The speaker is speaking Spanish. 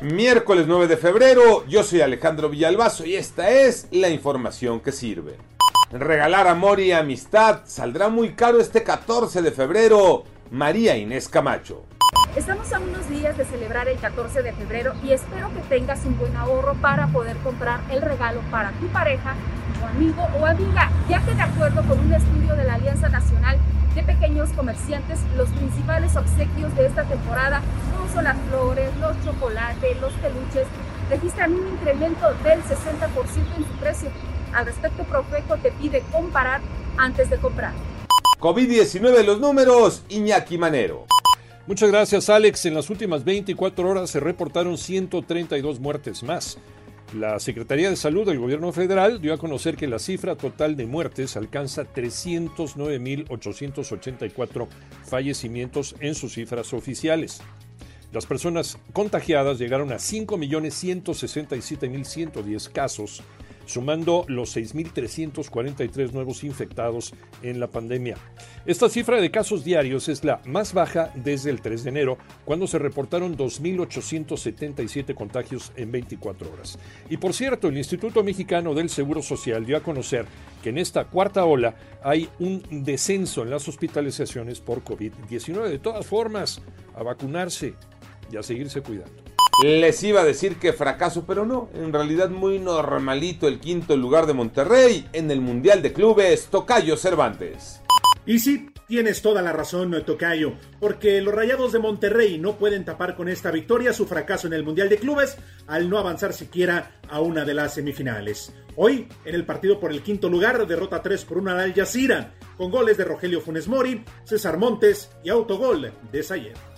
Miércoles 9 de febrero, yo soy Alejandro Villalbazo y esta es la información que sirve. Regalar amor y amistad saldrá muy caro este 14 de febrero. María Inés Camacho. Estamos a unos días de celebrar el 14 de febrero y espero que tengas un buen ahorro para poder comprar el regalo para tu pareja, tu amigo o amiga, ya que de acuerdo con un estudio de la Alianza Nacional Comerciantes, los principales obsequios de esta temporada, como son las flores, los chocolates, los peluches, registran un incremento del 60% en su precio. Al respecto, Profeco te pide comparar antes de comprar. COVID-19 los números, Iñaki Manero. Muchas gracias Alex. En las últimas 24 horas se reportaron 132 muertes más. La Secretaría de Salud del Gobierno Federal dio a conocer que la cifra total de muertes alcanza 309.884 fallecimientos en sus cifras oficiales. Las personas contagiadas llegaron a 5.167.110 casos, sumando los 6.343 nuevos infectados en la pandemia. Esta cifra de casos diarios es la más baja desde el 3 de enero, cuando se reportaron 2.877 contagios en 24 horas. Y por cierto, el Instituto Mexicano del Seguro Social dio a conocer que en esta cuarta ola hay un descenso en las hospitalizaciones por COVID-19. De todas formas, a vacunarse y a seguirse cuidando. Les iba a decir que fracaso, pero no. En realidad muy normalito el quinto lugar de Monterrey en el Mundial de Clubes Tocayo Cervantes. Y sí, tienes toda la razón, Tocayo, porque los Rayados de Monterrey no pueden tapar con esta victoria su fracaso en el Mundial de Clubes al no avanzar siquiera a una de las semifinales. Hoy, en el partido por el quinto lugar, derrota 3 por 1 al Jazeera, con goles de Rogelio Funes Mori, César Montes y autogol de Sayer.